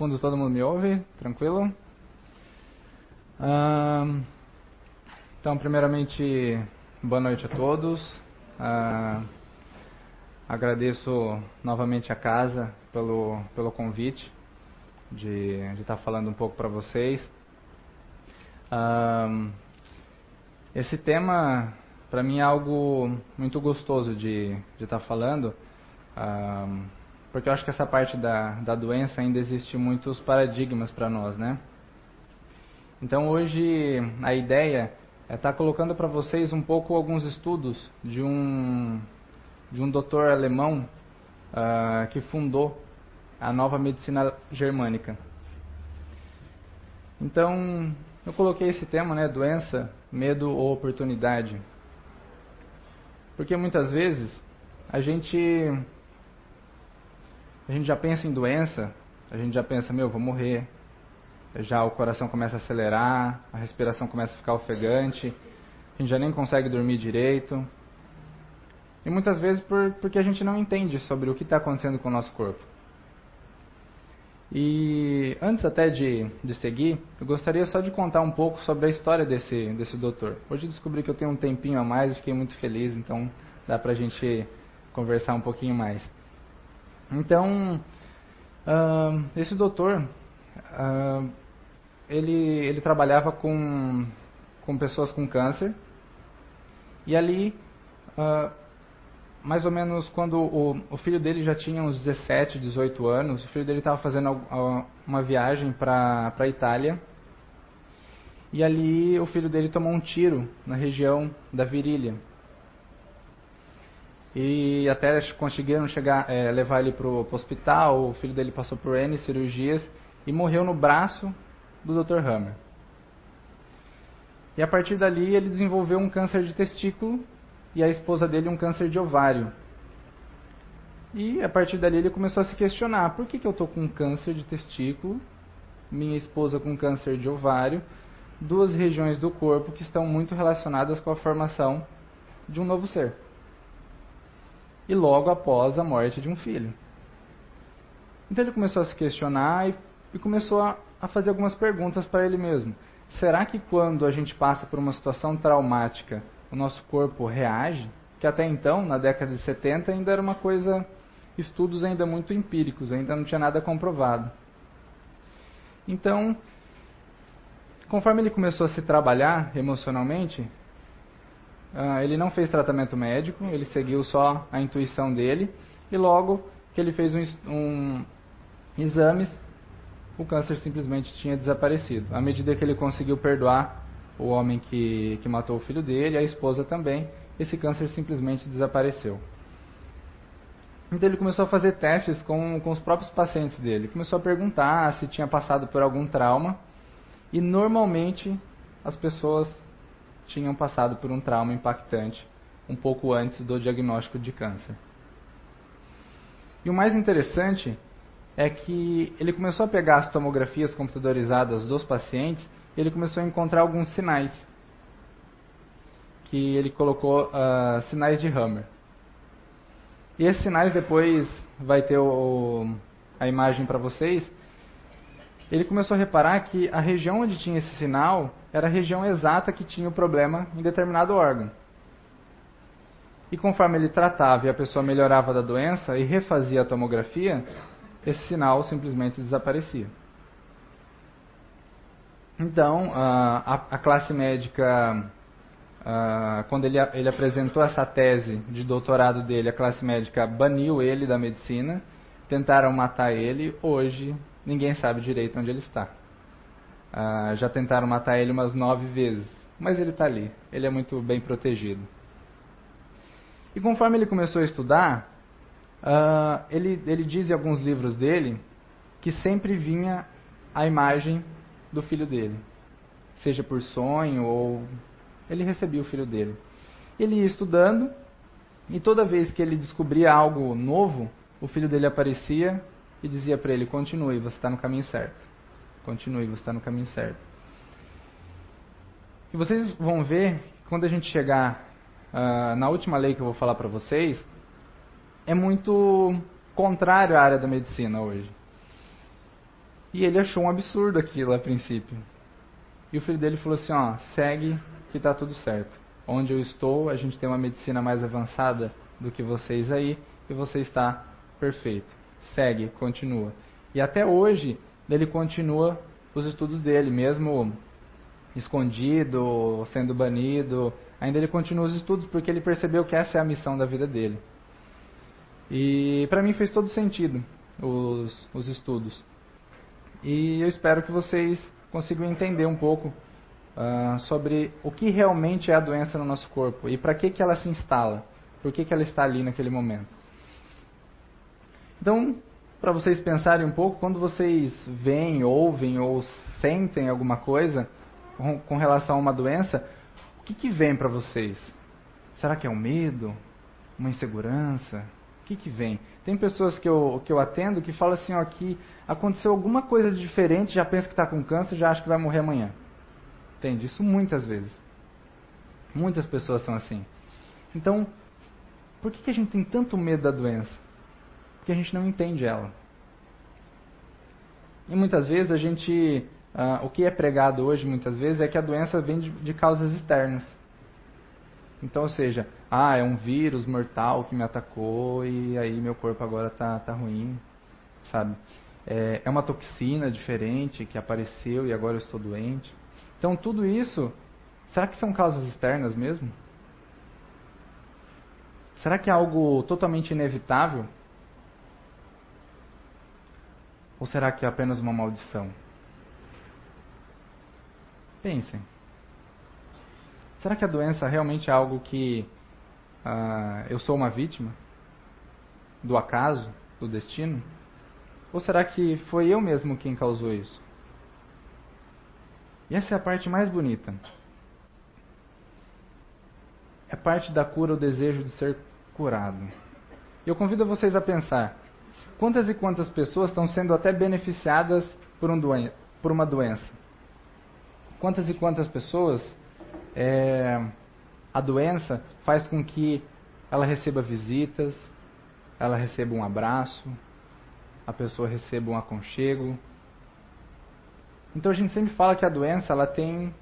fundo todo mundo me ouve? Tranquilo? Ah, então, primeiramente, boa noite a todos. Ah, agradeço novamente a casa pelo, pelo convite de, estar falando um pouco para vocês. Ah, esse tema, para mim, é algo muito gostoso de, de estar falando porque eu acho que essa parte da, da doença ainda existe muitos paradigmas para nós, né? Então hoje a ideia é estar tá colocando para vocês um pouco alguns estudos de um de um doutor alemão uh, que fundou a nova medicina germânica. Então eu coloquei esse tema, né, doença, medo ou oportunidade, porque muitas vezes a gente a gente já pensa em doença, a gente já pensa, meu, vou morrer. Já o coração começa a acelerar, a respiração começa a ficar ofegante, a gente já nem consegue dormir direito. E muitas vezes por, porque a gente não entende sobre o que está acontecendo com o nosso corpo. E antes até de, de seguir, eu gostaria só de contar um pouco sobre a história desse, desse doutor. Hoje descobri que eu tenho um tempinho a mais e fiquei muito feliz, então dá pra gente conversar um pouquinho mais. Então, uh, esse doutor, uh, ele, ele trabalhava com, com pessoas com câncer, e ali, uh, mais ou menos quando o, o filho dele já tinha uns 17, 18 anos, o filho dele estava fazendo uma viagem para a Itália, e ali o filho dele tomou um tiro na região da virilha e até conseguiram chegar, é, levar ele para o hospital. O filho dele passou por N cirurgias e morreu no braço do Dr. Hammer. E a partir dali ele desenvolveu um câncer de testículo e a esposa dele um câncer de ovário. E a partir dali ele começou a se questionar: por que, que eu estou com câncer de testículo, minha esposa com câncer de ovário, duas regiões do corpo que estão muito relacionadas com a formação de um novo ser? E logo após a morte de um filho. Então ele começou a se questionar e, e começou a, a fazer algumas perguntas para ele mesmo. Será que quando a gente passa por uma situação traumática, o nosso corpo reage? Que até então, na década de 70, ainda era uma coisa, estudos ainda muito empíricos, ainda não tinha nada comprovado. Então, conforme ele começou a se trabalhar emocionalmente, Uh, ele não fez tratamento médico, ele seguiu só a intuição dele e logo que ele fez um, um exames, o câncer simplesmente tinha desaparecido. À medida que ele conseguiu perdoar o homem que, que matou o filho dele, a esposa também, esse câncer simplesmente desapareceu. Então ele começou a fazer testes com, com os próprios pacientes dele. Começou a perguntar se tinha passado por algum trauma. E normalmente as pessoas tinham passado por um trauma impactante um pouco antes do diagnóstico de câncer. E o mais interessante é que ele começou a pegar as tomografias computadorizadas dos pacientes e ele começou a encontrar alguns sinais que ele colocou uh, sinais de Hammer. E esses sinais depois vai ter o, a imagem para vocês. Ele começou a reparar que a região onde tinha esse sinal era a região exata que tinha o problema em determinado órgão. E conforme ele tratava e a pessoa melhorava da doença e refazia a tomografia, esse sinal simplesmente desaparecia. Então, a, a classe médica, quando ele, ele apresentou essa tese de doutorado dele, a classe médica baniu ele da medicina, tentaram matar ele, hoje ninguém sabe direito onde ele está. Ah, já tentaram matar ele umas nove vezes, mas ele está ali. Ele é muito bem protegido. E conforme ele começou a estudar, uh, ele, ele diz em alguns livros dele que sempre vinha a imagem do filho dele, seja por sonho ou ele recebia o filho dele. Ele ia estudando e toda vez que ele descobria algo novo, o filho dele aparecia e dizia para ele: continue, você está no caminho certo. Continue, você está no caminho certo. E vocês vão ver, quando a gente chegar uh, na última lei que eu vou falar para vocês, é muito contrário à área da medicina hoje. E ele achou um absurdo aquilo a princípio. E o filho dele falou assim: ó, segue que está tudo certo. Onde eu estou, a gente tem uma medicina mais avançada do que vocês aí e você está perfeito. Segue, continua. E até hoje ele continua os estudos dele, mesmo escondido, sendo banido, ainda ele continua os estudos porque ele percebeu que essa é a missão da vida dele. E para mim fez todo sentido os, os estudos. E eu espero que vocês consigam entender um pouco uh, sobre o que realmente é a doença no nosso corpo e para que, que ela se instala, por que, que ela está ali naquele momento. Então, para vocês pensarem um pouco, quando vocês veem, ouvem ou sentem alguma coisa com, relação a uma doença, o que, que vem para vocês? Será que é um medo? Uma insegurança? O que, que vem? Tem pessoas que eu, que eu atendo que falam assim, ó, que aconteceu alguma coisa diferente, já pensa que está com câncer, já acha que vai morrer amanhã. Entende? Isso muitas vezes. Muitas pessoas são assim. Então, por que, que a gente tem tanto medo da doença? Porque a gente não entende ela. E muitas vezes a gente, uh, o que é pregado hoje muitas vezes é que a doença vem de, de causas externas. Então, ou seja, ah, é um vírus mortal que me atacou e aí meu corpo agora tá, tá ruim, sabe? É, é uma toxina diferente que apareceu e agora eu estou doente. Então, tudo isso, será que são causas externas mesmo? Será que é algo totalmente inevitável? Ou será que é apenas uma maldição? Pensem. Será que a doença realmente é algo que uh, eu sou uma vítima? Do acaso? Do destino? Ou será que foi eu mesmo quem causou isso? E essa é a parte mais bonita. É parte da cura o desejo de ser curado. Eu convido vocês a pensar: quantas e quantas pessoas estão sendo até beneficiadas por, um doen por uma doença? Quantas e quantas pessoas é, a doença faz com que ela receba visitas, ela receba um abraço, a pessoa receba um aconchego. Então a gente sempre fala que a doença ela tem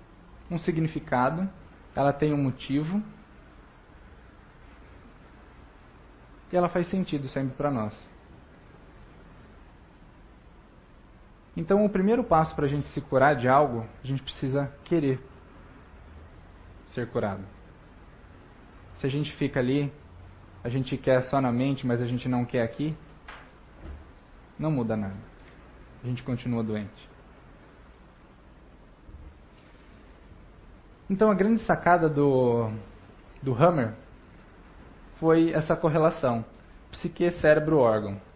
um significado, ela tem um motivo e ela faz sentido sempre para nós. Então, o primeiro passo para a gente se curar de algo, a gente precisa querer ser curado. Se a gente fica ali, a gente quer só na mente, mas a gente não quer aqui, não muda nada. A gente continua doente. Então, a grande sacada do, do Hammer foi essa correlação psique, cérebro, órgão.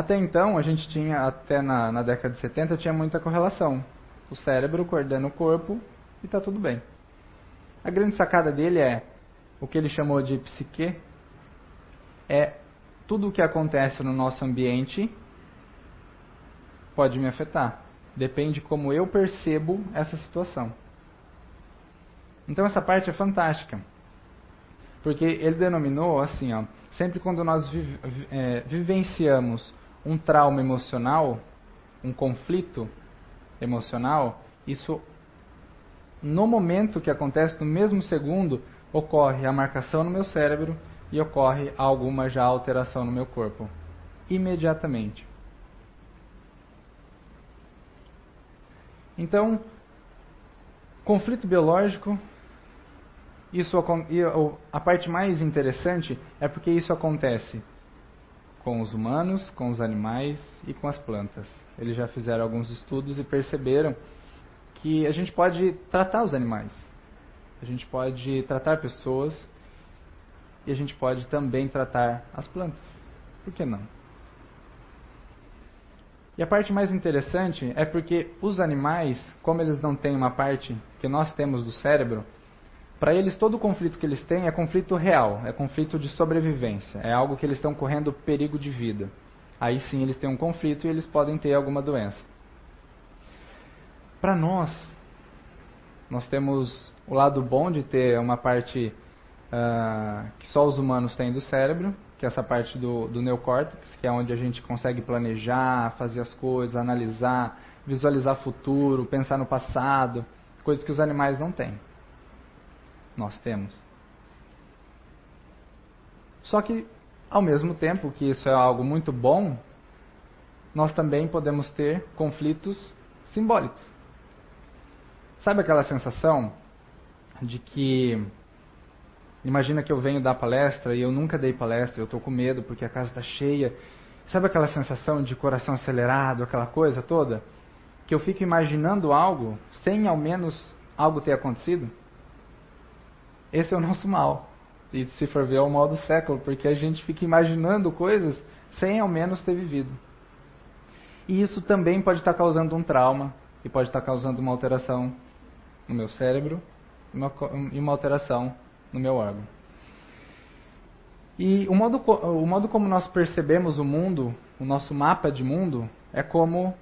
Até então, a gente tinha, até na, na década de 70, tinha muita correlação. O cérebro coordena o corpo e está tudo bem. A grande sacada dele é o que ele chamou de psique, é tudo o que acontece no nosso ambiente pode me afetar. Depende como eu percebo essa situação. Então essa parte é fantástica. Porque ele denominou assim, ó, sempre quando nós é, vivenciamos um trauma emocional, um conflito emocional, isso no momento que acontece, no mesmo segundo, ocorre a marcação no meu cérebro e ocorre alguma já alteração no meu corpo. Imediatamente. Então, conflito biológico isso, a parte mais interessante é porque isso acontece com os humanos, com os animais e com as plantas. Eles já fizeram alguns estudos e perceberam que a gente pode tratar os animais, a gente pode tratar pessoas e a gente pode também tratar as plantas. Por que não? E a parte mais interessante é porque os animais, como eles não têm uma parte que nós temos do cérebro, para eles, todo conflito que eles têm é conflito real, é conflito de sobrevivência, é algo que eles estão correndo perigo de vida. Aí sim eles têm um conflito e eles podem ter alguma doença. Para nós, nós temos o lado bom de ter uma parte uh, que só os humanos têm do cérebro, que é essa parte do, do neocórtex, que é onde a gente consegue planejar, fazer as coisas, analisar, visualizar futuro, pensar no passado, coisas que os animais não têm. Nós temos. Só que, ao mesmo tempo que isso é algo muito bom, nós também podemos ter conflitos simbólicos. Sabe aquela sensação de que imagina que eu venho dar palestra e eu nunca dei palestra, eu estou com medo porque a casa está cheia. Sabe aquela sensação de coração acelerado, aquela coisa toda? Que eu fico imaginando algo sem ao menos algo ter acontecido? Esse é o nosso mal. E se for ver, é o mal do século, porque a gente fica imaginando coisas sem ao menos ter vivido. E isso também pode estar causando um trauma e pode estar causando uma alteração no meu cérebro e uma alteração no meu órgão. E o modo, o modo como nós percebemos o mundo, o nosso mapa de mundo, é como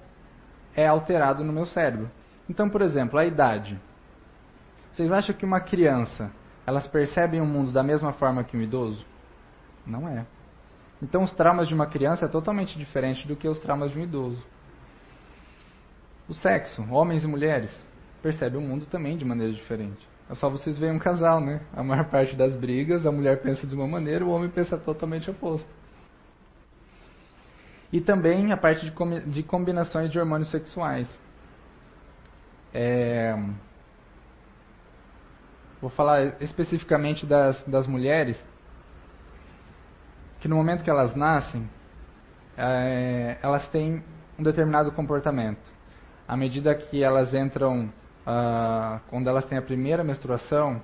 é alterado no meu cérebro. Então, por exemplo, a idade. Vocês acham que uma criança, elas percebem o mundo da mesma forma que um idoso? Não é. Então, os traumas de uma criança é totalmente diferente do que os traumas de um idoso. O sexo, homens e mulheres, percebem o mundo também de maneira diferente. É só vocês verem um casal, né? A maior parte das brigas, a mulher pensa de uma maneira, o homem pensa totalmente oposto. E também a parte de, com, de combinações de hormônios sexuais. É, vou falar especificamente das, das mulheres, que no momento que elas nascem, é, elas têm um determinado comportamento. À medida que elas entram, ah, quando elas têm a primeira menstruação,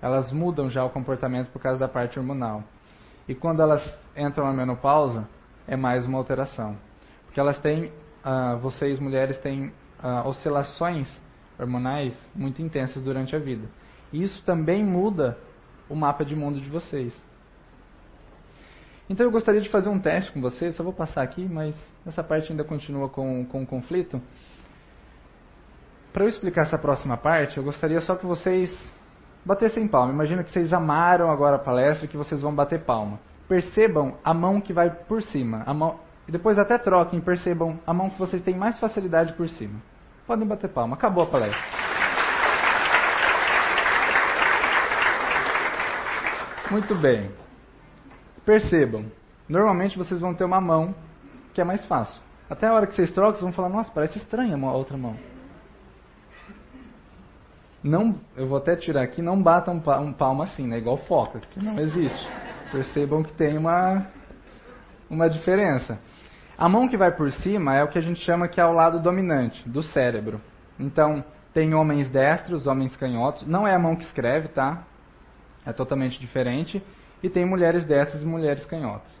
elas mudam já o comportamento por causa da parte hormonal. E quando elas entram na menopausa, é mais uma alteração. Porque elas têm, ah, vocês mulheres têm ah, oscilações hormonais muito intensas durante a vida. Isso também muda o mapa de mundo de vocês. Então eu gostaria de fazer um teste com vocês, só vou passar aqui, mas essa parte ainda continua com, com o conflito. Para eu explicar essa próxima parte, eu gostaria só que vocês batessem palma. Imagina que vocês amaram agora a palestra e que vocês vão bater palma. Percebam a mão que vai por cima. A mão, e depois até troquem, percebam a mão que vocês têm mais facilidade por cima. Podem bater palma. Acabou a palestra. Muito bem. Percebam, normalmente vocês vão ter uma mão que é mais fácil. Até a hora que vocês trocam, vocês vão falar, nossa, parece estranha a outra mão. Não, eu vou até tirar aqui, não batam um palmo assim, né? Igual foca, que não existe. Percebam que tem uma, uma diferença. A mão que vai por cima é o que a gente chama que é o lado dominante do cérebro. Então, tem homens destros, homens canhotos. Não é a mão que escreve, tá? É totalmente diferente e tem mulheres dessas e mulheres canhotas.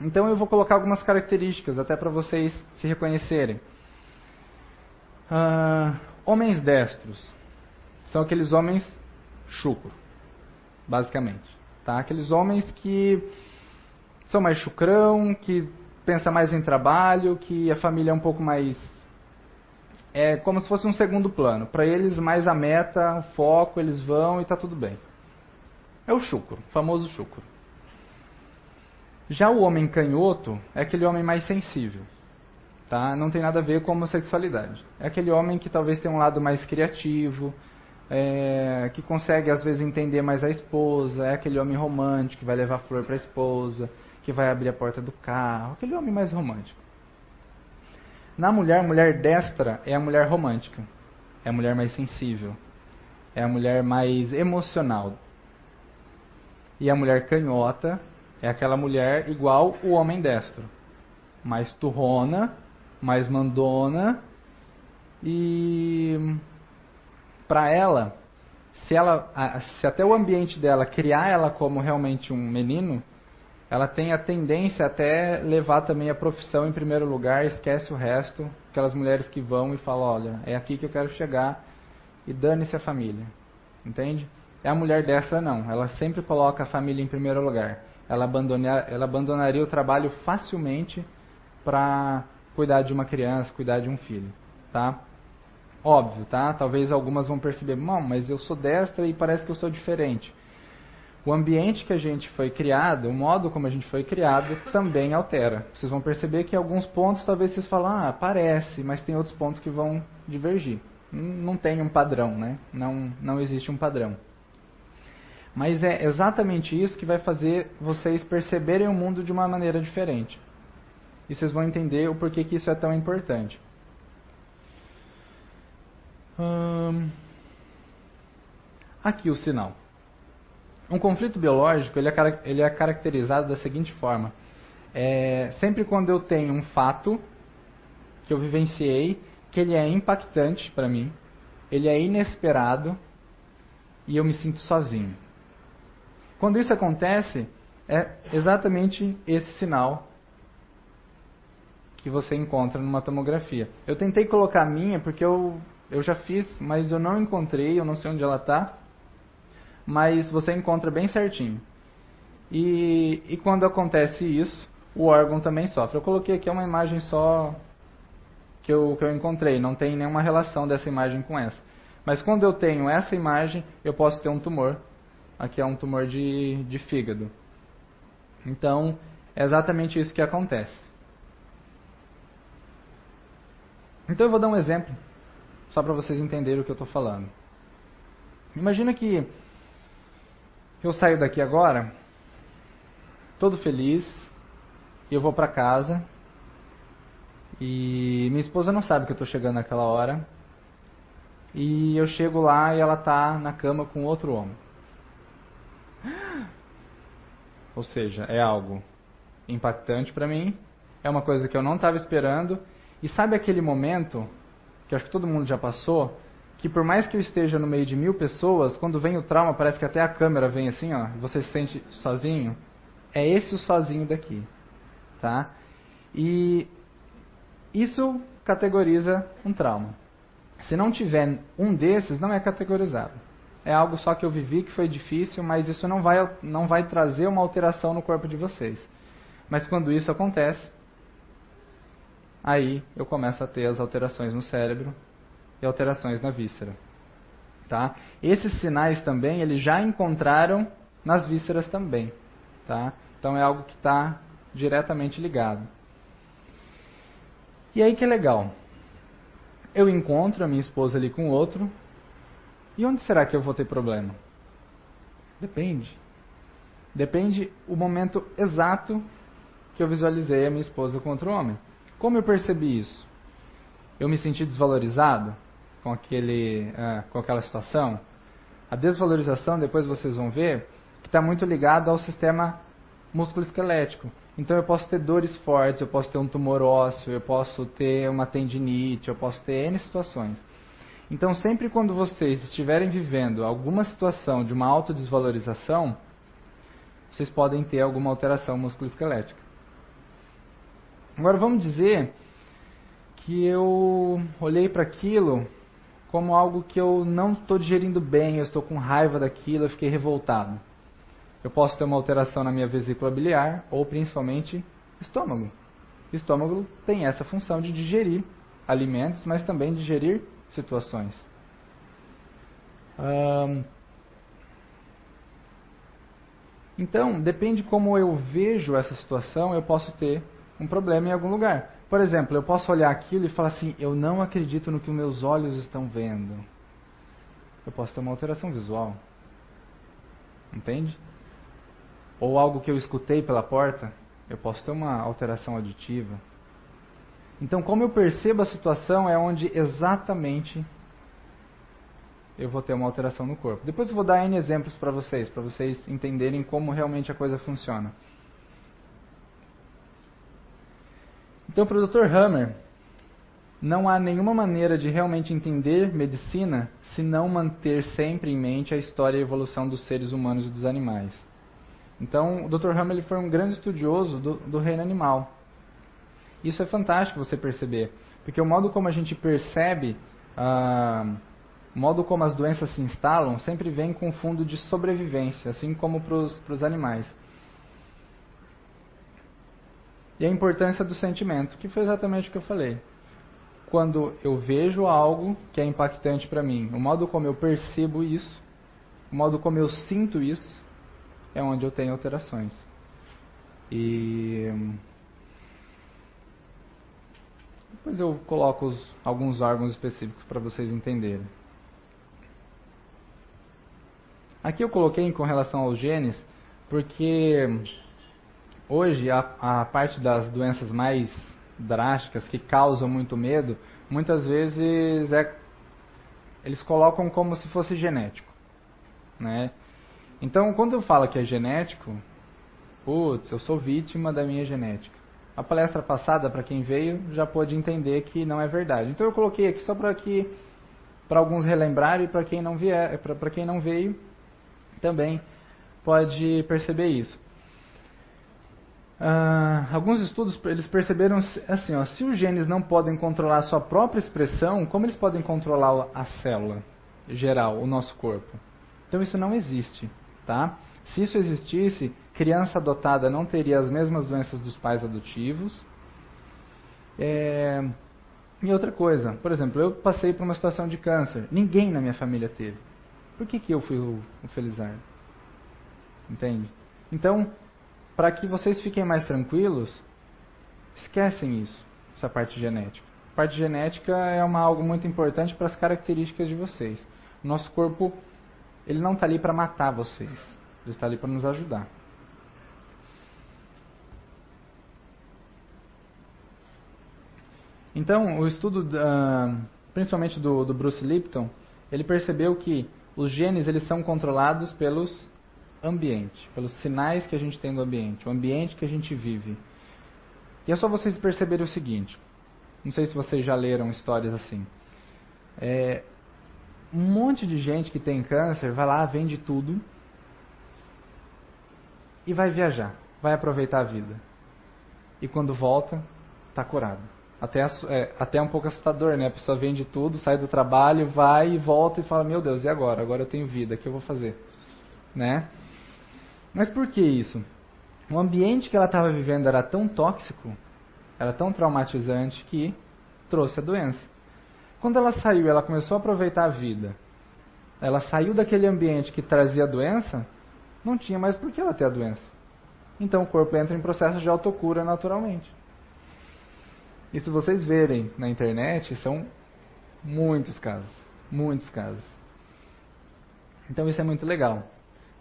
Então eu vou colocar algumas características até para vocês se reconhecerem. Uh, homens destros são aqueles homens chucro, basicamente. Tá? Aqueles homens que são mais chucrão, que pensa mais em trabalho, que a família é um pouco mais é como se fosse um segundo plano. Para eles, mais a meta, o foco, eles vão e está tudo bem. É o chucro, o famoso chucro. Já o homem canhoto é aquele homem mais sensível. Tá? Não tem nada a ver com homossexualidade. É aquele homem que talvez tenha um lado mais criativo, é, que consegue às vezes entender mais a esposa, é aquele homem romântico que vai levar flor para a esposa, que vai abrir a porta do carro, aquele homem mais romântico. Na mulher, mulher destra é a mulher romântica, é a mulher mais sensível, é a mulher mais emocional, e a mulher canhota é aquela mulher igual o homem destro. Mais turrona, mais mandona. E para ela, se ela, se até o ambiente dela criar ela como realmente um menino, ela tem a tendência até levar também a profissão em primeiro lugar, esquece o resto, aquelas mulheres que vão e falam, olha, é aqui que eu quero chegar e dane-se a família. Entende? É a mulher dessa não, ela sempre coloca a família em primeiro lugar. Ela, abandonar, ela abandonaria o trabalho facilmente para cuidar de uma criança, cuidar de um filho, tá? Óbvio, tá? Talvez algumas vão perceber, não, mas eu sou destra e parece que eu sou diferente. O ambiente que a gente foi criado, o modo como a gente foi criado, também altera. Vocês vão perceber que em alguns pontos talvez vocês falem, ah, parece, mas tem outros pontos que vão divergir. Não tem um padrão, né? Não, não existe um padrão. Mas é exatamente isso que vai fazer vocês perceberem o mundo de uma maneira diferente. E vocês vão entender o porquê que isso é tão importante. Hum... Aqui o sinal. Um conflito biológico ele é, ele é caracterizado da seguinte forma: é, sempre quando eu tenho um fato que eu vivenciei, que ele é impactante para mim, ele é inesperado e eu me sinto sozinho. Quando isso acontece, é exatamente esse sinal que você encontra numa tomografia. Eu tentei colocar a minha porque eu, eu já fiz, mas eu não encontrei, eu não sei onde ela está mas você encontra bem certinho. E, e quando acontece isso, o órgão também sofre. Eu coloquei aqui uma imagem só que eu, que eu encontrei, não tem nenhuma relação dessa imagem com essa. Mas quando eu tenho essa imagem, eu posso ter um tumor. Aqui é um tumor de, de fígado. Então, é exatamente isso que acontece. Então eu vou dar um exemplo, só para vocês entenderem o que eu estou falando. Imagina que eu saio daqui agora, todo feliz, eu vou para casa. E minha esposa não sabe que eu estou chegando naquela hora. E eu chego lá e ela tá na cama com outro homem. Ou seja, é algo impactante para mim, é uma coisa que eu não estava esperando. E sabe aquele momento que acho que todo mundo já passou, que por mais que eu esteja no meio de mil pessoas, quando vem o trauma, parece que até a câmera vem assim, ó, você se sente sozinho. É esse o sozinho daqui, tá? E isso categoriza um trauma. Se não tiver um desses, não é categorizado. É algo só que eu vivi que foi difícil, mas isso não vai, não vai trazer uma alteração no corpo de vocês. Mas quando isso acontece, aí eu começo a ter as alterações no cérebro e alterações na víscera. Tá? Esses sinais também eles já encontraram nas vísceras também. Tá? Então é algo que está diretamente ligado. E aí que é legal. Eu encontro a minha esposa ali com outro. E onde será que eu vou ter problema? Depende. Depende o momento exato que eu visualizei a minha esposa com outro homem. Como eu percebi isso? Eu me senti desvalorizado? Com, aquele, uh, com aquela situação. A desvalorização, depois vocês vão ver, que está muito ligado ao sistema músculo-esquelético. Então eu posso ter dores fortes, eu posso ter um tumor ósseo, eu posso ter uma tendinite, eu posso ter N situações. Então sempre quando vocês estiverem vivendo alguma situação de uma autodesvalorização, vocês podem ter alguma alteração musculoesquelética. Agora vamos dizer que eu olhei para aquilo como algo que eu não estou digerindo bem, eu estou com raiva daquilo, eu fiquei revoltado. Eu posso ter uma alteração na minha vesícula biliar ou principalmente estômago. Estômago tem essa função de digerir alimentos, mas também digerir situações. então, depende como eu vejo essa situação, eu posso ter um problema em algum lugar. Por exemplo, eu posso olhar aquilo e falar assim: eu não acredito no que os meus olhos estão vendo. Eu posso ter uma alteração visual. Entende? Ou algo que eu escutei pela porta, eu posso ter uma alteração auditiva. Então, como eu percebo a situação é onde exatamente eu vou ter uma alteração no corpo. Depois eu vou dar N exemplos para vocês, para vocês entenderem como realmente a coisa funciona. Então, para o Dr. Hammer, não há nenhuma maneira de realmente entender medicina se não manter sempre em mente a história e a evolução dos seres humanos e dos animais. Então, o Dr. Hammer ele foi um grande estudioso do, do reino animal. Isso é fantástico você perceber, porque o modo como a gente percebe, ah, o modo como as doenças se instalam, sempre vem com fundo de sobrevivência, assim como para os animais. E a importância do sentimento, que foi exatamente o que eu falei. Quando eu vejo algo que é impactante para mim, o modo como eu percebo isso, o modo como eu sinto isso, é onde eu tenho alterações. E depois eu coloco os, alguns órgãos específicos para vocês entenderem. Aqui eu coloquei com relação aos genes, porque hoje a, a parte das doenças mais drásticas que causam muito medo, muitas vezes é, eles colocam como se fosse genético, né? Então, quando eu falo que é genético, putz, eu sou vítima da minha genética. A palestra passada, para quem veio, já pôde entender que não é verdade. Então eu coloquei aqui só para que para alguns relembrarem e para quem não vier, para quem não veio, também pode perceber isso. Uh, alguns estudos eles perceberam assim, ó, se os genes não podem controlar a sua própria expressão, como eles podem controlar a célula geral, o nosso corpo? Então isso não existe, tá? Se isso existisse, criança adotada não teria as mesmas doenças dos pais adotivos. É... E outra coisa, por exemplo, eu passei por uma situação de câncer, ninguém na minha família teve. Por que, que eu fui o, o felizardo? Entende? Então, para que vocês fiquem mais tranquilos, esquecem isso, essa parte genética. A parte genética é uma, algo muito importante para as características de vocês. Nosso corpo, ele não está ali para matar vocês, ele está ali para nos ajudar. Então, o estudo, principalmente do, do Bruce Lipton, ele percebeu que os genes eles são controlados pelos ambiente, pelos sinais que a gente tem do ambiente, o ambiente que a gente vive. E é só vocês perceberem o seguinte: não sei se vocês já leram histórias assim. É, um monte de gente que tem câncer vai lá, vende tudo e vai viajar, vai aproveitar a vida. E quando volta, está curado. Até, é, até um pouco assustador, né? A pessoa vende tudo, sai do trabalho, vai e volta e fala: Meu Deus, e agora? Agora eu tenho vida, o que eu vou fazer? Né? Mas por que isso? O ambiente que ela estava vivendo era tão tóxico, era tão traumatizante que trouxe a doença. Quando ela saiu, ela começou a aproveitar a vida. Ela saiu daquele ambiente que trazia a doença, não tinha mais por que ela ter a doença. Então o corpo entra em processo de autocura naturalmente. E se vocês verem na internet, são muitos casos, muitos casos. Então isso é muito legal.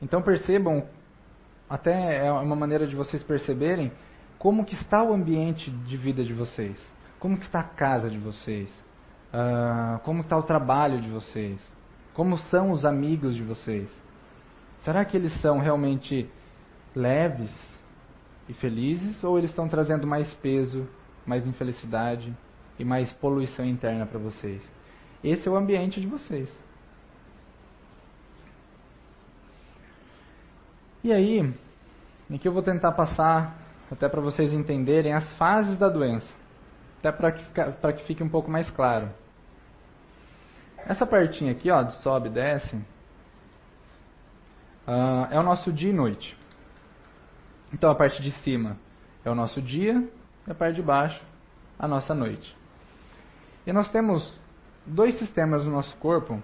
Então percebam, até é uma maneira de vocês perceberem como que está o ambiente de vida de vocês, como que está a casa de vocês, uh, como está o trabalho de vocês, como são os amigos de vocês. Será que eles são realmente leves e felizes ou eles estão trazendo mais peso mais infelicidade e mais poluição interna para vocês. Esse é o ambiente de vocês. E aí, aqui eu vou tentar passar até para vocês entenderem as fases da doença, até para que, que fique um pouco mais claro. Essa partinha aqui, ó, de sobe e desce, uh, é o nosso dia e noite. Então a parte de cima é o nosso dia, e a parte de baixo, a nossa noite. E nós temos dois sistemas no nosso corpo,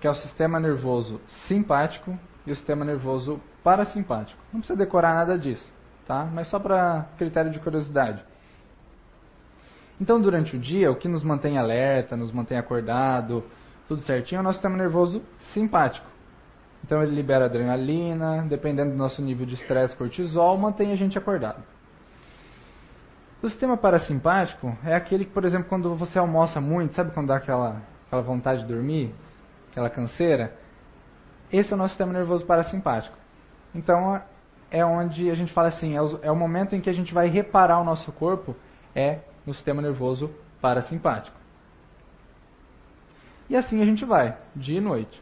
que é o sistema nervoso simpático e o sistema nervoso parasimpático. Não precisa decorar nada disso, tá? Mas só para critério de curiosidade. Então, durante o dia, o que nos mantém alerta, nos mantém acordado, tudo certinho, é o nosso sistema nervoso simpático. Então, ele libera adrenalina, dependendo do nosso nível de estresse, cortisol, mantém a gente acordado. O sistema parasimpático é aquele que, por exemplo, quando você almoça muito, sabe quando dá aquela, aquela vontade de dormir? Aquela canseira? Esse é o nosso sistema nervoso parasimpático. Então, é onde a gente fala assim, é o, é o momento em que a gente vai reparar o nosso corpo, é no sistema nervoso parasimpático. E assim a gente vai, dia e noite.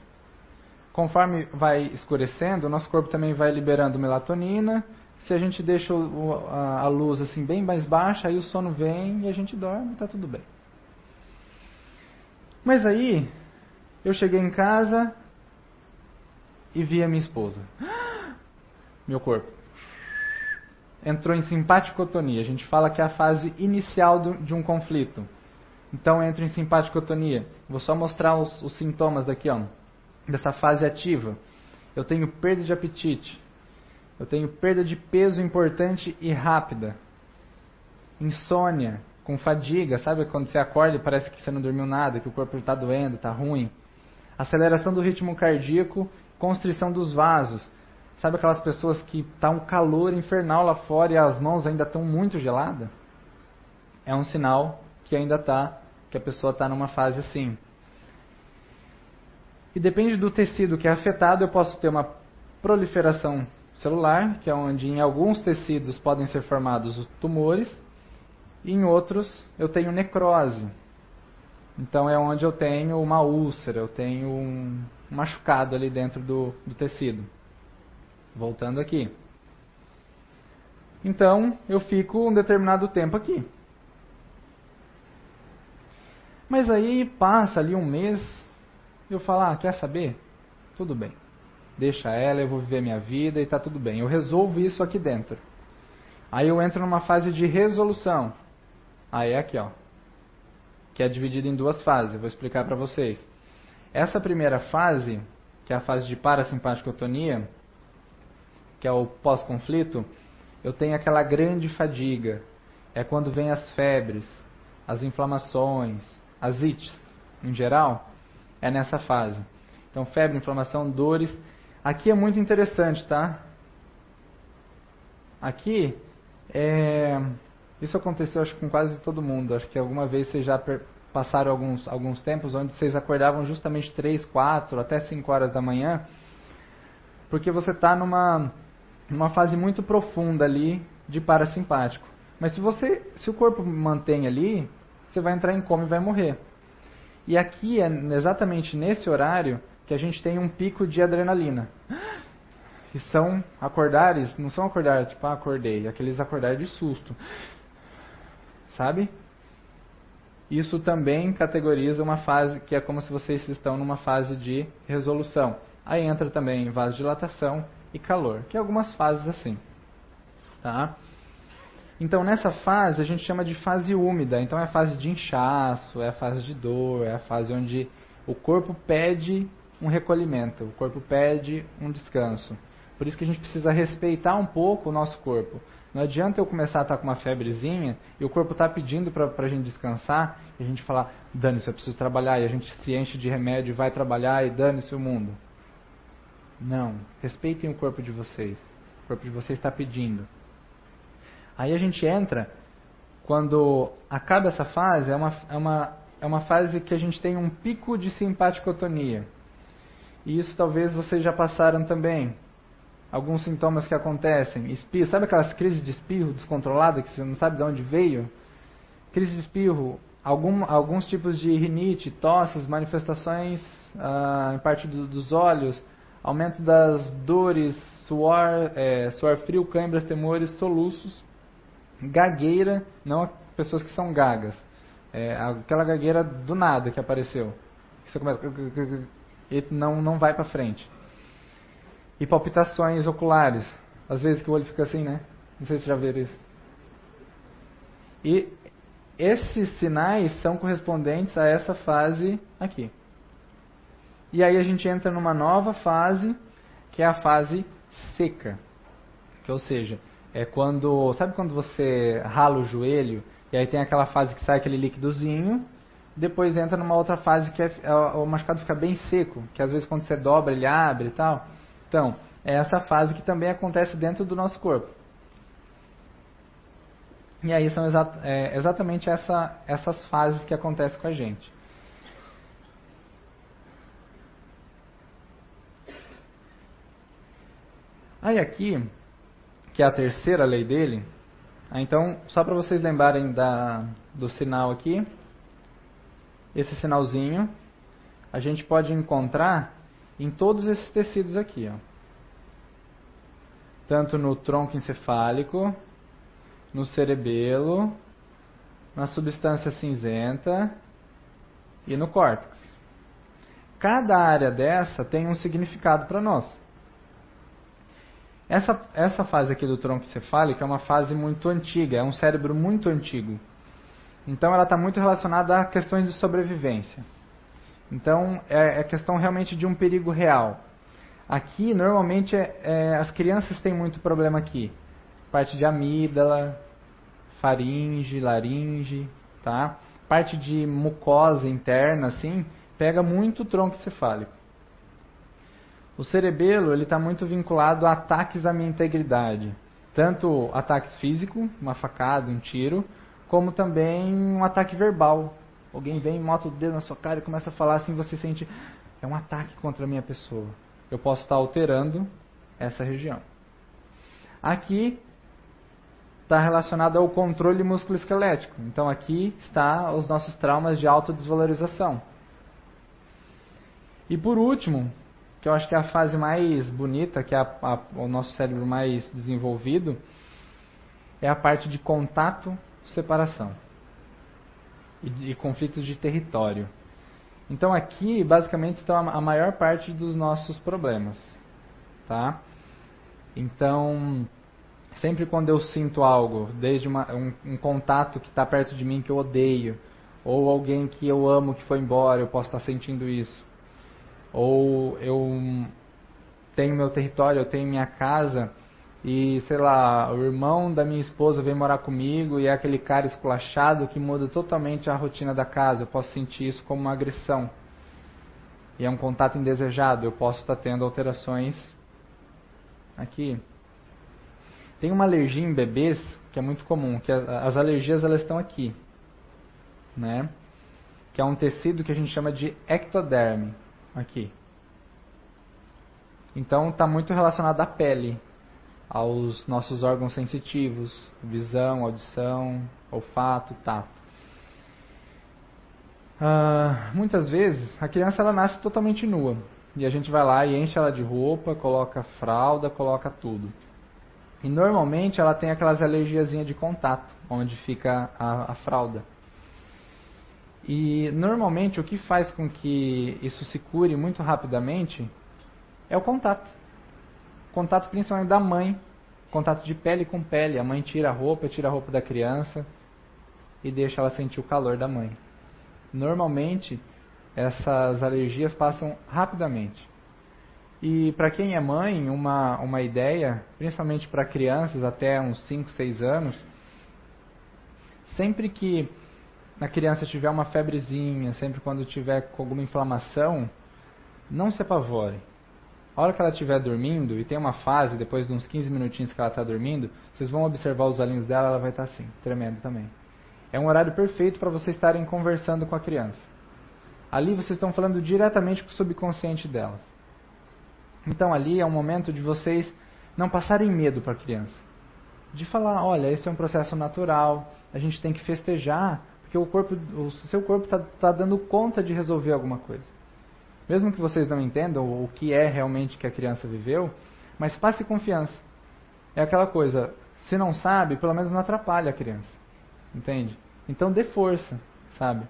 Conforme vai escurecendo, o nosso corpo também vai liberando melatonina, se a gente deixa a, luz assim bem mais baixa, aí o sono vem e a gente dorme, está tudo bem. Mas aí eu cheguei em casa e vi a minha esposa. Meu corpo entrou em simpaticotonia. A gente fala que é a fase inicial do, de um conflito. Então entra em simpaticotonia. Vou só mostrar os, os sintomas daqui, ó, dessa fase ativa. Eu tenho perda de apetite, Eu tenho perda de peso importante e rápida. Insônia, com fadiga, sabe quando você acorda e parece que você não dormiu nada, que o corpo está doendo, está ruim. Aceleração do ritmo cardíaco, constrição dos vasos. Sabe aquelas pessoas que está um calor infernal lá fora e as mãos ainda estão muito geladas? É um sinal que ainda está, que a pessoa está numa fase assim. E depende do tecido que é afetado, eu posso ter uma proliferação celular, que é onde em alguns tecidos podem ser formados tumores, e em outros eu tenho necrose. Então é onde eu tenho uma úlcera, eu tenho um machucado ali dentro do, do tecido. Voltando aqui. Então eu fico um determinado tempo aqui. Mas aí passa ali um mês, eu falo, ah, quer saber? Tudo bem. Deixa ela, eu vou viver minha vida e tá tudo bem. Eu resolvo isso aqui dentro. Aí eu entro numa fase de resolução. Aí é aqui, ó. Que é dividida em duas fases. Vou explicar para vocês. Essa primeira fase, que é a fase de parasimpaticotonia, que é o pós-conflito, eu tenho aquela grande fadiga. É quando vem as febres, as inflamações, as ites, em geral é nessa fase. Então, febre, inflamação, dores. Aqui é muito interessante, tá? Aqui, é... isso aconteceu acho com quase todo mundo. Acho que alguma vez vocês já passaram alguns, alguns tempos onde vocês acordavam justamente 3, 4, até 5 horas da manhã, porque você está numa, numa fase muito profunda ali de parasimpático. Mas se você, se o corpo mantém ali, você vai entrar em coma e vai morrer. E aqui é exatamente nesse horário que a gente tem um pico de adrenalina. E são acordares, não são acordar tipo, ah, acordei, aqueles acordar de susto. Sabe? Isso também categoriza uma fase que é como se vocês estão numa fase de resolução. Aí entra também vasodilatação e calor, que é algumas fases assim. Tá? Então, nessa fase, a gente chama de fase úmida. Então, é a fase de inchaço, é a fase de dor, é a fase onde o corpo pede um recolhimento, o corpo pede um descanso. Por isso que a gente precisa respeitar um pouco o nosso corpo. Não adianta eu começar a estar com uma febrezinha e o corpo está pedindo para a gente descansar e a gente falar, dane-se, eu preciso trabalhar, e a gente se enche de remédio e vai trabalhar e dane-se o mundo. Não, respeitem o corpo de vocês. O corpo de vocês está pedindo. Aí a gente entra, quando acaba essa fase, é uma, é uma, é uma fase que a gente tem um pico de simpaticotonia. E isso talvez vocês já passaram também. Alguns sintomas que acontecem. Espirro, sabe aquelas crises de espirro descontrolada que você não sabe de onde veio? Crise de espirro, algum, alguns tipos de rinite, tosses, manifestações ah, em parte do, dos olhos, aumento das dores, suor, é, suor frio, câimbras, temores, soluços gagueira, não pessoas que são gagas. É aquela gagueira do nada que apareceu. Você começa e não, não vai para frente. E palpitações oculares. Às vezes que o olho fica assim, né? Não sei se já viram isso. E esses sinais são correspondentes a essa fase aqui. E aí a gente entra numa nova fase, que é a fase seca. Que, ou seja, é quando. Sabe quando você rala o joelho e aí tem aquela fase que sai aquele líquidozinho, depois entra numa outra fase que é, é, o machucado fica bem seco, que às vezes quando você dobra ele abre e tal. Então, é essa fase que também acontece dentro do nosso corpo. E aí são é, exatamente essa, essas fases que acontecem com a gente. Aí aqui que é a terceira lei dele. Então, só para vocês lembrarem da, do sinal aqui, esse sinalzinho a gente pode encontrar em todos esses tecidos aqui, ó. tanto no tronco encefálico, no cerebelo, na substância cinzenta e no córtex. Cada área dessa tem um significado para nós. Essa, essa fase aqui do tronco encefálico é uma fase muito antiga, é um cérebro muito antigo. Então ela está muito relacionada a questões de sobrevivência. Então é, é questão realmente de um perigo real. Aqui, normalmente, é, é, as crianças têm muito problema aqui. Parte de amígdala, faringe, laringe, tá? Parte de mucosa interna, assim, pega muito tronco encefálico. O cerebelo, ele está muito vinculado a ataques à minha integridade. Tanto ataques físicos, uma facada, um tiro, como também um ataque verbal. Alguém vem, mota o dedo na sua cara e começa a falar assim, você sente, é um ataque contra a minha pessoa. Eu posso estar alterando essa região. Aqui está relacionado ao controle musculoesquelético. Então aqui está os nossos traumas de autodesvalorização. E por último, que eu acho que é a fase mais bonita, que é a, a, o nosso cérebro mais desenvolvido, é a parte de contato separação e, conflitos de território. Então aqui basicamente está a maior parte dos nossos problemas, tá? Então sempre quando eu sinto algo, desde uma, um, um contato que está perto de mim que eu odeio, ou alguém que eu amo que foi embora, eu posso estar sentindo isso. Ou eu tenho meu território, eu tenho minha casa e, sei lá, o irmão da minha esposa vem morar comigo e é aquele cara esculachado que muda totalmente a rotina da casa. Eu posso sentir isso como uma agressão. E é um contato indesejado. Eu posso estar tendo alterações aqui. Tem uma alergia em bebês que é muito comum, que as alergias elas estão aqui, né? Que é um tecido que a gente chama de ectoderme, aqui. Então está muito relacionado à pele aos nossos órgãos sensitivos, visão, audição, olfato, tato. Uh, muitas vezes a criança ela nasce totalmente nua e a gente vai lá e enche ela de roupa, coloca fralda, coloca tudo. E normalmente ela tem aquelas alergiazinhas de contato, onde fica a, a fralda. E normalmente o que faz com que isso se cure muito rapidamente é o contato contato principalmente da mãe, contato de pele com pele. A mãe tira a roupa, tira a roupa da criança e deixa ela sentir o calor da mãe. Normalmente, essas alergias passam rapidamente. E para quem é mãe, uma, uma ideia, principalmente para crianças até uns 5, 6 anos, sempre que a criança tiver uma febrezinha, sempre quando tiver com alguma inflamação, não se apavore. A hora que ela estiver dormindo, e tem uma fase, depois de uns 15 minutinhos que ela está dormindo, vocês vão observar os olhinhos dela, ela vai estar tá assim, tremendo também. É um horário perfeito para vocês estarem conversando com a criança. Ali vocês estão falando diretamente com o subconsciente delas. Então ali é um momento de vocês não passarem medo para a criança. De falar, olha, esse é um processo natural, a gente tem que festejar, porque o corpo, o seu corpo está tá dando conta de resolver alguma coisa. Mesmo que vocês não entendam o que é realmente que a criança viveu, mas passe confiança. É aquela coisa, se não sabe, pelo menos não atrapalha a criança. Entende? Então dê força, sabe?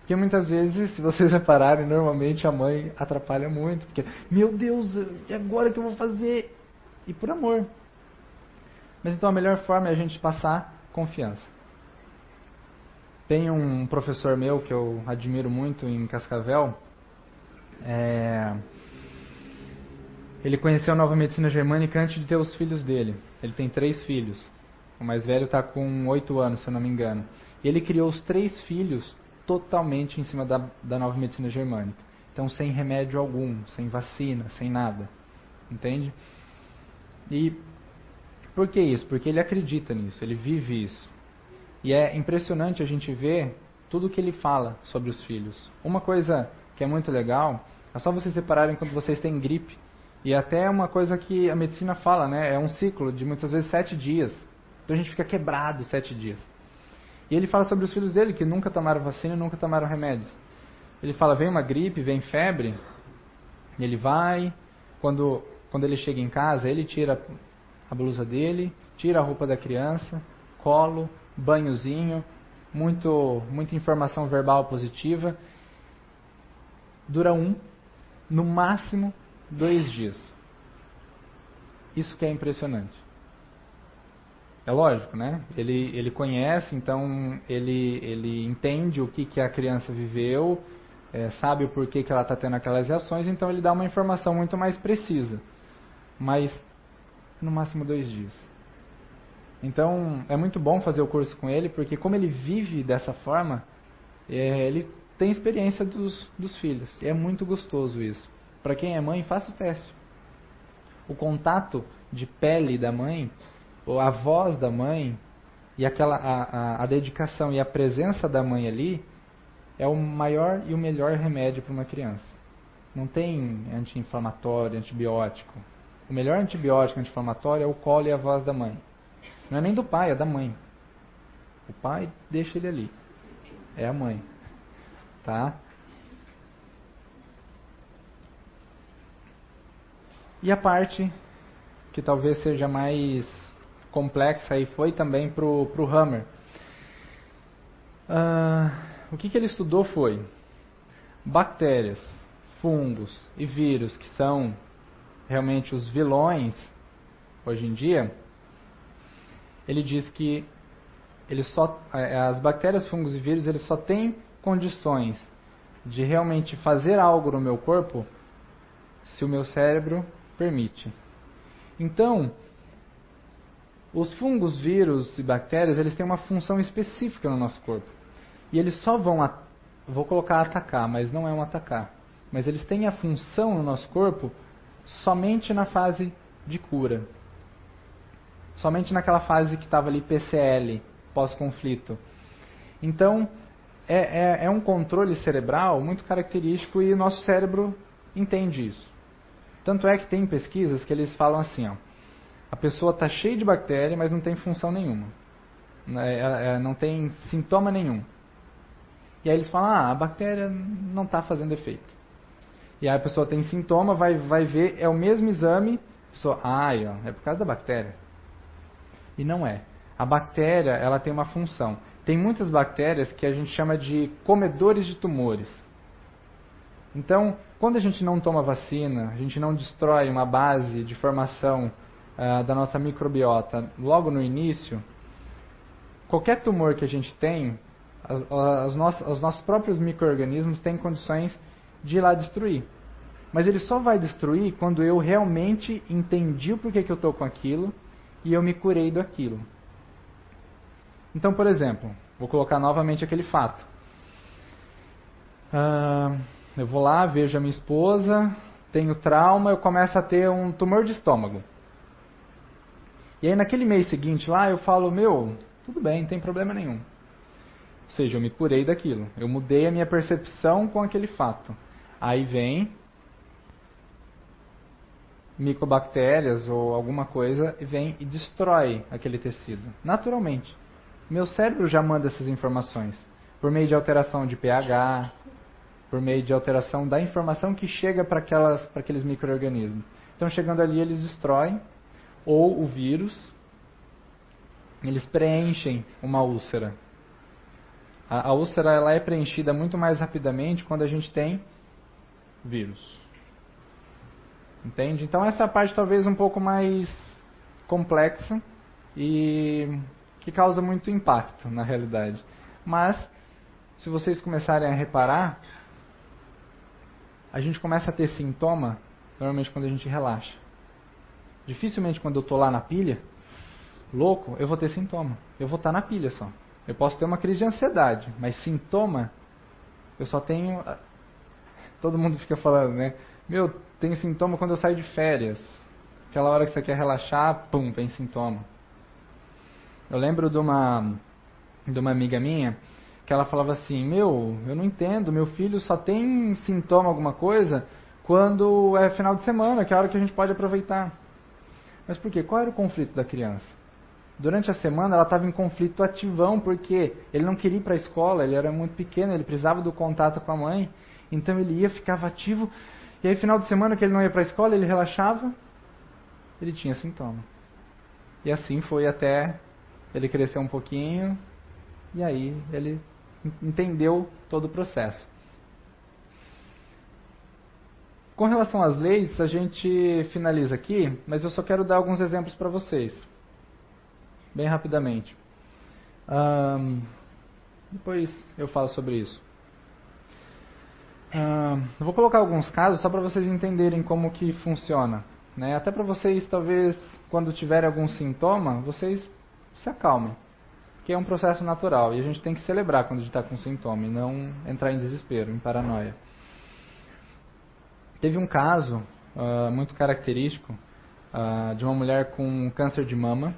Porque muitas vezes, se vocês repararem, normalmente a mãe atrapalha muito. Porque, meu Deus, e agora que eu vou fazer? E por amor. Mas então a melhor forma é a gente passar confiança. Tem um professor meu que eu admiro muito em Cascavel, é, ele conheceu a nova medicina germânica antes de ter os filhos dele. Ele tem três filhos. O mais velho está com oito anos, se eu não me engano. E ele criou os três filhos totalmente em cima da, da nova medicina germânica. Então, sem remédio algum, sem vacina, sem nada. Entende? E por que isso? Porque ele acredita nisso, ele vive isso. E é impressionante a gente ver tudo que ele fala sobre os filhos. Uma coisa que é muito legal, é só vocês separarem quando vocês têm gripe. E até é uma coisa que a medicina fala, né? É um ciclo de muitas vezes sete dias. Então a gente fica quebrado sete dias. E ele fala sobre os filhos dele, que nunca tomaram vacina nunca tomaram remédios. Ele fala, vem uma gripe, vem febre, ele vai, quando, quando ele chega em casa, ele tira a blusa dele, tira a roupa da criança, colo, banhozinho, muito, muita informação verbal positiva, dura um, no máximo dois dias. Isso que é impressionante. É lógico, né? Ele, ele conhece, então ele, ele entende o que, que a criança viveu, é, sabe o porquê que ela está tendo aquelas reações, então ele dá uma informação muito mais precisa. Mas no máximo dois dias. Então é muito bom fazer o curso com ele, porque como ele vive dessa forma, é, ele tem experiência dos, dos filhos. E é muito gostoso isso. Para quem é mãe, faça o teste. O contato de pele da mãe, ou a voz da mãe, e aquela a, a, a dedicação e a presença da mãe ali é o maior e o melhor remédio para uma criança. Não tem anti-inflamatório, antibiótico. O melhor antibiótico anti-inflamatório é o colo e a voz da mãe. Não é nem do pai, é da mãe. O pai deixa ele ali. É a mãe. Tá? E a parte que talvez seja mais complexa e foi também para o Hammer. Uh, o que, que ele estudou foi bactérias, fungos e vírus, que são realmente os vilões hoje em dia. Ele diz que ele só, é, as bactérias, fungos e vírus eles só têm condições de realmente fazer algo no meu corpo se o meu cérebro permite. Então, os fungos, vírus e bactérias, eles têm uma função específica no nosso corpo. E eles só vão, vou colocar atacar, mas não é um atacar. Mas eles têm a função no nosso corpo somente na fase de cura. Somente naquela fase que estava ali PCL, pós-conflito. Então, é, é, é um controle cerebral muito característico e o nosso cérebro entende isso. Tanto é que tem pesquisas que eles falam assim, ó, a pessoa está cheia de bactéria, mas não tem função nenhuma. Né, é, não tem sintoma nenhum. E aí eles falam, ah, a bactéria não está fazendo efeito. E aí a pessoa tem sintoma, vai, vai ver, é o mesmo exame, a pessoa, ah, é por causa da bactéria. E não é. A bactéria, ela tem uma função. Tem muitas bactérias que a gente chama de comedores de tumores. Então, quando a gente não toma vacina, a gente não destrói uma base de formação uh, da nossa microbiota logo no início, qualquer tumor que a gente tem, as, as nossas, os nossos próprios micro-organismos têm condições de ir lá destruir. Mas ele só vai destruir quando eu realmente entendi o porquê que eu estou com aquilo e eu me curei daquilo. Então, por exemplo, vou colocar novamente aquele fato. Eu vou lá, vejo a minha esposa, tenho trauma, eu começo a ter um tumor de estômago. E aí naquele mês seguinte lá eu falo, meu, tudo bem, não tem problema nenhum. Ou seja, eu me curei daquilo. Eu mudei a minha percepção com aquele fato. Aí vem micobactérias ou alguma coisa vem e destrói aquele tecido. Naturalmente. Meu cérebro já manda essas informações por meio de alteração de pH, por meio de alteração da informação que chega para aqueles micro-organismos. Então, chegando ali, eles destroem ou o vírus, eles preenchem uma úlcera. A, a úlcera ela é preenchida muito mais rapidamente quando a gente tem vírus. Entende? Então essa é a parte talvez um pouco mais complexa e que causa muito impacto na realidade. Mas se vocês começarem a reparar, a gente começa a ter sintoma normalmente quando a gente relaxa. Dificilmente quando eu estou lá na pilha, louco, eu vou ter sintoma. Eu vou estar tá na pilha só. Eu posso ter uma crise de ansiedade, mas sintoma, eu só tenho. Todo mundo fica falando, né? Meu, tem sintoma quando eu saio de férias. Aquela hora que você quer relaxar, pum, vem sintoma. Eu lembro de uma, de uma amiga minha que ela falava assim: Meu, eu não entendo, meu filho só tem sintoma, alguma coisa, quando é final de semana, que é a hora que a gente pode aproveitar. Mas por quê? Qual era o conflito da criança? Durante a semana ela estava em conflito ativão, porque ele não queria ir para a escola, ele era muito pequeno, ele precisava do contato com a mãe, então ele ia, ficava ativo, e aí final de semana que ele não ia para a escola, ele relaxava, ele tinha sintoma. E assim foi até ele crescer um pouquinho, e aí ele entendeu todo o processo. Com relação às leis, a gente finaliza aqui, mas eu só quero dar alguns exemplos para vocês. Bem rapidamente. Um, depois eu falo sobre isso. Uh, vou colocar alguns casos só para vocês entenderem como que funciona. Né? Até para vocês, talvez, quando tiverem algum sintoma, vocês se acalmem. Que é um processo natural. E a gente tem que celebrar quando a gente está com sintoma e não entrar em desespero, em paranoia. Teve um caso uh, muito característico uh, de uma mulher com câncer de mama.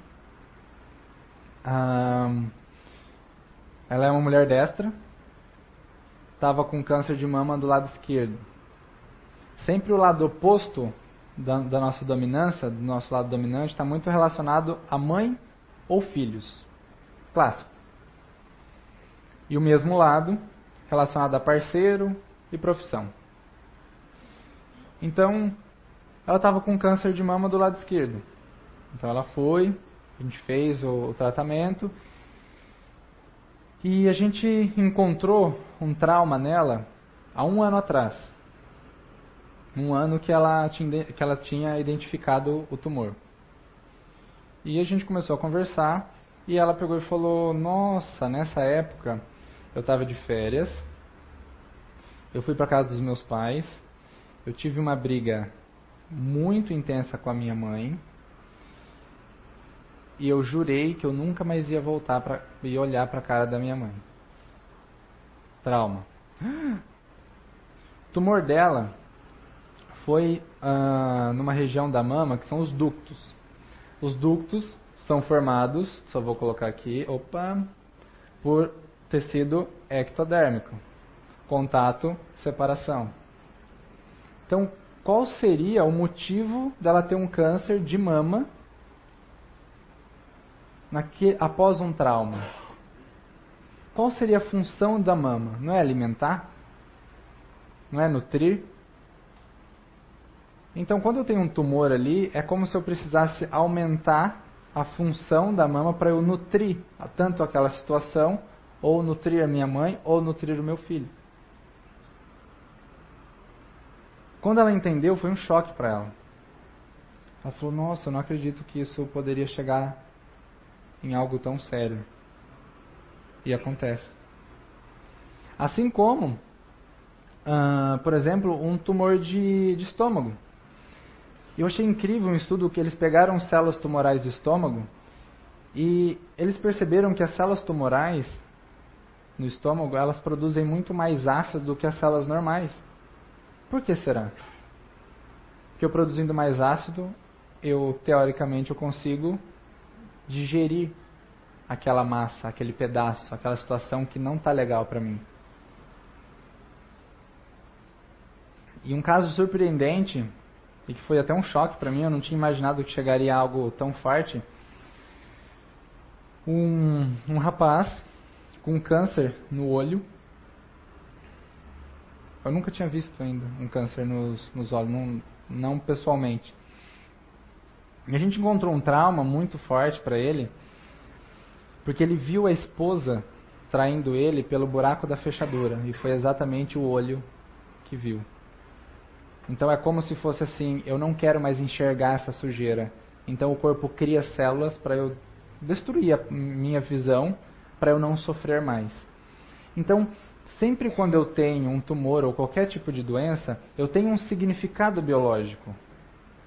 ela é uma mulher destra, estava com câncer de mama do lado esquerdo. Sempre o lado oposto da, da nossa dominância, do nosso lado dominante, está muito relacionado a mãe ou filhos. Clássico. E o mesmo lado relacionado a parceiro e profissão. Então, ela estava com câncer de mama do lado esquerdo. Então ela foi, a gente fez o, o tratamento e a gente encontrou um trauma nela há um ano atrás. Um ano que ela tinha, que ela tinha identificado o tumor. E a gente começou a conversar e ela pegou e falou: Nossa, nessa época eu estava de férias, eu fui para casa dos meus pais, eu tive uma briga muito intensa com a minha mãe e eu jurei que eu nunca mais ia voltar para e olhar para a cara da minha mãe. Trauma. O tumor dela foi ah, numa região da mama que são os ductos. Os ductos são formados, só vou colocar aqui, opa, por tecido ectodérmico. Contato, separação. Então, qual seria o motivo dela ter um câncer de mama após um trauma? Qual seria a função da mama? Não é alimentar? Não é nutrir? Então, quando eu tenho um tumor ali, é como se eu precisasse aumentar a função da mama para eu nutrir tanto aquela situação, ou nutrir a minha mãe, ou nutrir o meu filho. Quando ela entendeu, foi um choque para ela. Ela falou: Nossa, eu não acredito que isso poderia chegar em algo tão sério. E acontece. Assim como, uh, por exemplo, um tumor de, de estômago. Eu achei incrível um estudo que eles pegaram células tumorais do estômago e eles perceberam que as células tumorais no estômago elas produzem muito mais ácido do que as células normais. Por que será? Porque eu produzindo mais ácido, eu teoricamente eu consigo digerir aquela massa, aquele pedaço, aquela situação que não está legal para mim. E um caso surpreendente, e que foi até um choque para mim, eu não tinha imaginado que chegaria a algo tão forte. Um, um rapaz com câncer no olho, eu nunca tinha visto ainda um câncer nos, nos olhos, não, não pessoalmente. E a gente encontrou um trauma muito forte para ele, porque ele viu a esposa traindo ele pelo buraco da fechadura, e foi exatamente o olho que viu. Então é como se fosse assim: eu não quero mais enxergar essa sujeira. Então o corpo cria células para eu destruir a minha visão, para eu não sofrer mais. Então, sempre quando eu tenho um tumor ou qualquer tipo de doença, eu tenho um significado biológico.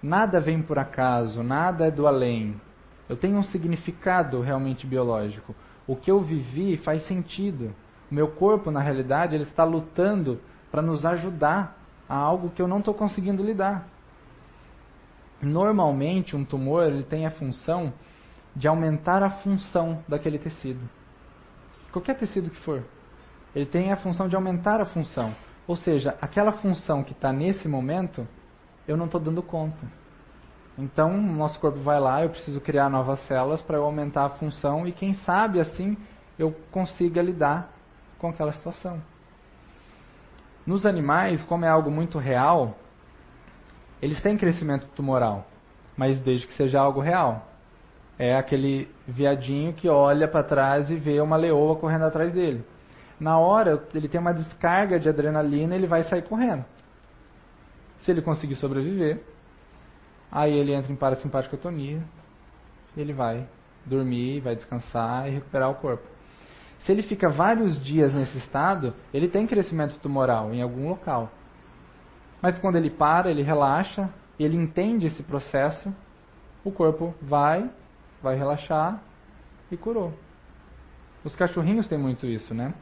Nada vem por acaso, nada é do além. Eu tenho um significado realmente biológico. O que eu vivi faz sentido. O meu corpo, na realidade, ele está lutando para nos ajudar a algo que eu não estou conseguindo lidar. Normalmente, um tumor ele tem a função de aumentar a função daquele tecido. Qualquer tecido que for ele tem a função de aumentar a função. Ou seja, aquela função que está nesse momento, eu não estou dando conta. Então, o nosso corpo vai lá, eu preciso criar novas células para eu aumentar a função e quem sabe assim eu consiga lidar com aquela situação. Nos animais, como é algo muito real, eles têm crescimento tumoral, mas desde que seja algo real. É aquele viadinho que olha para trás e vê uma leoa correndo atrás dele na hora ele tem uma descarga de adrenalina, ele vai sair correndo. Se ele conseguir sobreviver, aí ele entra em parasimpaticotomia, ele vai dormir, vai descansar e recuperar o corpo. Se ele fica vários dias nesse estado, ele tem crescimento tumoral em algum local. Mas quando ele para, ele relaxa, ele entende esse processo, o corpo vai, vai relaxar e curou. Os cachorrinhos têm muito isso, né?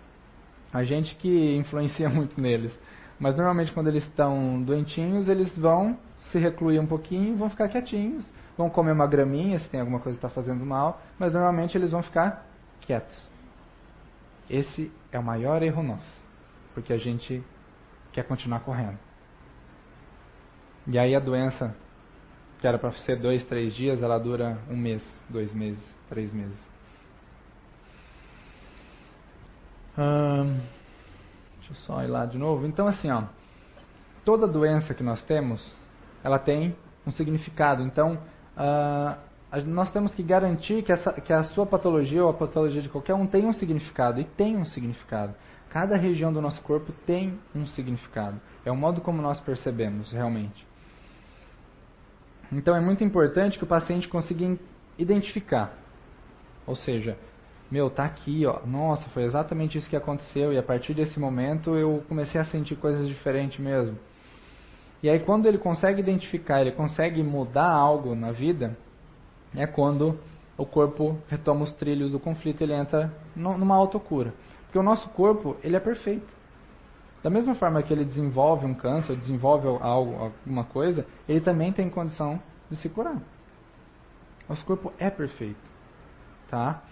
A gente que influencia muito neles. Mas normalmente quando eles estão doentinhos, eles vão se recluir um pouquinho, vão ficar quietinhos, vão comer uma graminha se tem alguma coisa que está fazendo mal, mas normalmente eles vão ficar quietos. Esse é o maior erro nosso, porque a gente quer continuar correndo. E aí a doença, que era para ser dois, três dias, ela dura um mês, dois meses, três meses. Hum, deixa eu só ir lá de novo. Então assim, ó, toda doença que nós temos, ela tem um significado. Então, uh, nós temos que garantir que, essa, que a sua patologia ou a patologia de qualquer um tem um significado, e tem um significado. Cada região do nosso corpo tem um significado. É o modo como nós percebemos realmente. Então é muito importante que o paciente consiga identificar. Ou seja, meu, tá aqui, ó. Nossa, foi exatamente isso que aconteceu e a partir desse momento eu comecei a sentir coisas diferentes mesmo. E aí quando ele consegue identificar, ele consegue mudar algo na vida, é quando o corpo retoma os trilhos do conflito, ele entra numa autocura. Porque o nosso corpo, ele é perfeito. Da mesma forma que ele desenvolve um câncer, desenvolve algo, alguma coisa, ele também tem condição de se curar. Nosso corpo é perfeito, tá?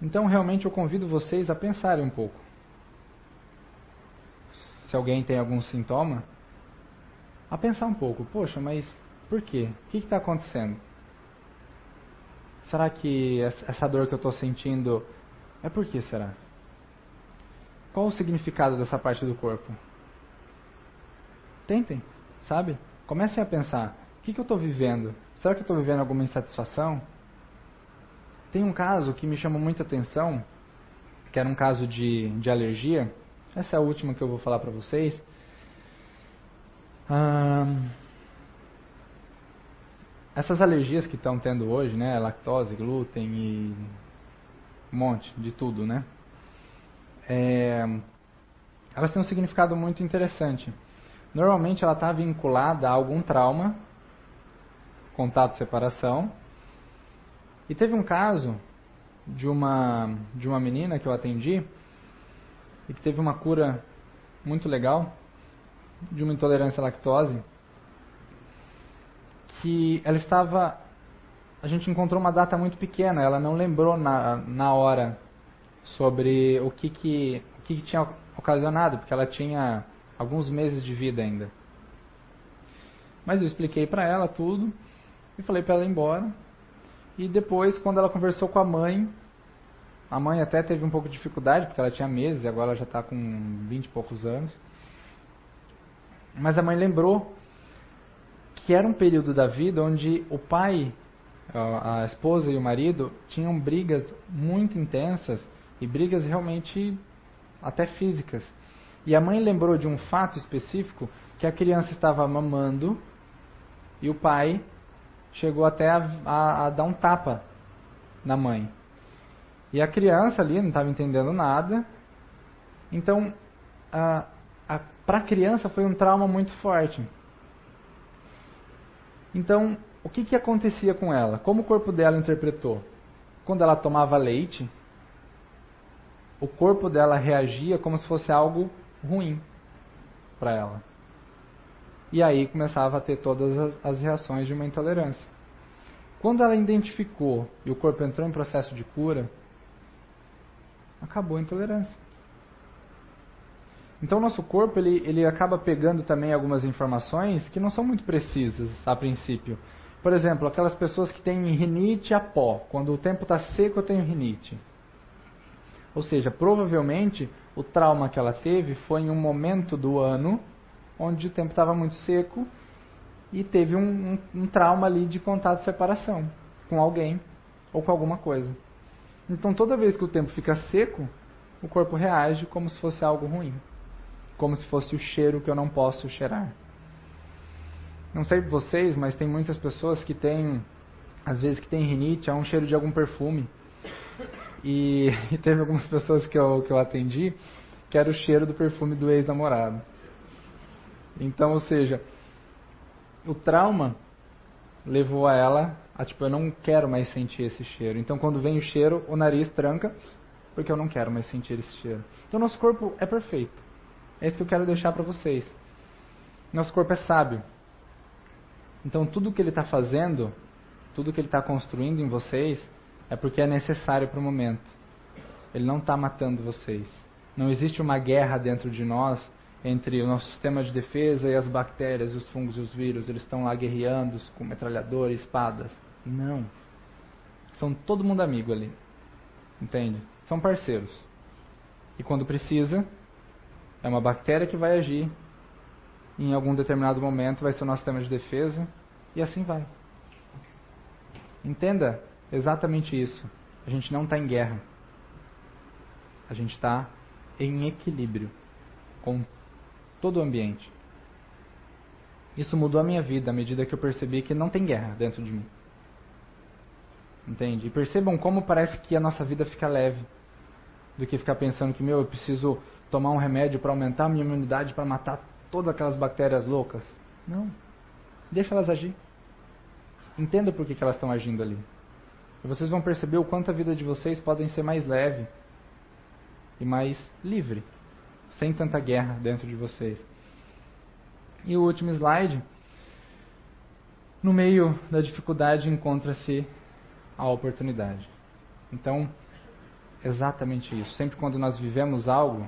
Então, realmente, eu convido vocês a pensarem um pouco se alguém tem algum sintoma, a pensar um pouco, poxa, mas por quê? O que está acontecendo? Será que essa dor que eu estou sentindo é por que será? Qual o significado dessa parte do corpo? Tentem, sabe? Comecem a pensar, o que, que eu estou vivendo? Será que eu estou vivendo alguma insatisfação? Tem um caso que me chamou muita atenção, que era um caso de, de alergia, essa é a última que eu vou falar para vocês. essas alergias que estão tendo hoje, né, lactose, glúten e um monte de tudo, né? É, elas têm um significado muito interessante. Normalmente ela está vinculada a algum trauma, contato, separação. E teve um caso de uma de uma menina que eu atendi e que teve uma cura muito legal de uma intolerância à lactose, que ela estava a gente encontrou uma data muito pequena, ela não lembrou na, na hora sobre o que que, o que que tinha ocasionado, porque ela tinha alguns meses de vida ainda. Mas eu expliquei para ela tudo e falei para ela ir embora. E depois, quando ela conversou com a mãe, a mãe até teve um pouco de dificuldade, porque ela tinha meses, e agora ela já está com 20 e poucos anos. Mas a mãe lembrou que era um período da vida onde o pai, a esposa e o marido tinham brigas muito intensas e brigas realmente até físicas. E a mãe lembrou de um fato específico que a criança estava mamando e o pai chegou até a, a, a dar um tapa na mãe. E a criança ali não estava entendendo nada. Então, para a criança foi um trauma muito forte. Então, o que, que acontecia com ela? Como o corpo dela interpretou? Quando ela tomava leite, o corpo dela reagia como se fosse algo ruim para ela. E aí começava a ter todas as, as reações de uma intolerância. Quando ela identificou e o corpo entrou em processo de cura, acabou a intolerância. Então o nosso corpo ele, ele acaba pegando também algumas informações que não são muito precisas a princípio. Por exemplo, aquelas pessoas que têm rinite a pó. Quando o tempo está seco eu tenho rinite. Ou seja, provavelmente o trauma que ela teve foi em um momento do ano onde o tempo estava muito seco e teve um, um, um trauma ali de contato e separação com alguém ou com alguma coisa. Então toda vez que o tempo fica seco, o corpo reage como se fosse algo ruim, como se fosse o cheiro que eu não posso cheirar. Não sei vocês, mas tem muitas pessoas que têm, às vezes que tem rinite, há um cheiro de algum perfume. E, e teve algumas pessoas que eu, que eu atendi que era o cheiro do perfume do ex-namorado. Então, ou seja, o trauma levou a ela a tipo, eu não quero mais sentir esse cheiro. Então, quando vem o cheiro, o nariz tranca, porque eu não quero mais sentir esse cheiro. Então, nosso corpo é perfeito. É isso que eu quero deixar para vocês. Nosso corpo é sábio. Então, tudo que ele está fazendo, tudo que ele está construindo em vocês, é porque é necessário para o momento. Ele não está matando vocês. Não existe uma guerra dentro de nós entre o nosso sistema de defesa e as bactérias, os fungos e os vírus. Eles estão lá guerreando com metralhadores, espadas. Não. São todo mundo amigo ali. Entende? São parceiros. E quando precisa, é uma bactéria que vai agir. Em algum determinado momento vai ser o nosso sistema de defesa. E assim vai. Entenda exatamente isso. A gente não está em guerra. A gente está em equilíbrio com todo o ambiente. Isso mudou a minha vida à medida que eu percebi que não tem guerra dentro de mim. Entende? E percebam como parece que a nossa vida fica leve do que ficar pensando que, meu, eu preciso tomar um remédio para aumentar a minha imunidade para matar todas aquelas bactérias loucas. Não. Deixa elas agir. Entenda por que, que elas estão agindo ali. E vocês vão perceber o quanto a vida de vocês podem ser mais leve e mais livre, sem tanta guerra dentro de vocês. E o último slide. No meio da dificuldade encontra-se a oportunidade. Então, exatamente isso. Sempre quando nós vivemos algo,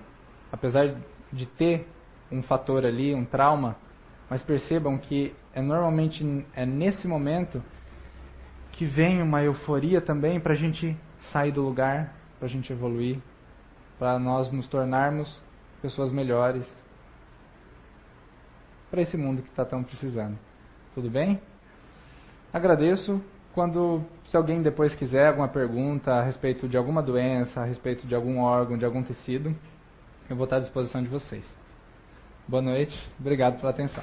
apesar de ter um fator ali, um trauma, mas percebam que é normalmente é nesse momento que vem uma euforia também para a gente sair do lugar, para a gente evoluir, para nós nos tornarmos pessoas melhores para esse mundo que está tão precisando. Tudo bem? Agradeço. Quando, se alguém depois quiser alguma pergunta a respeito de alguma doença, a respeito de algum órgão, de algum tecido, eu vou estar à disposição de vocês. Boa noite, obrigado pela atenção.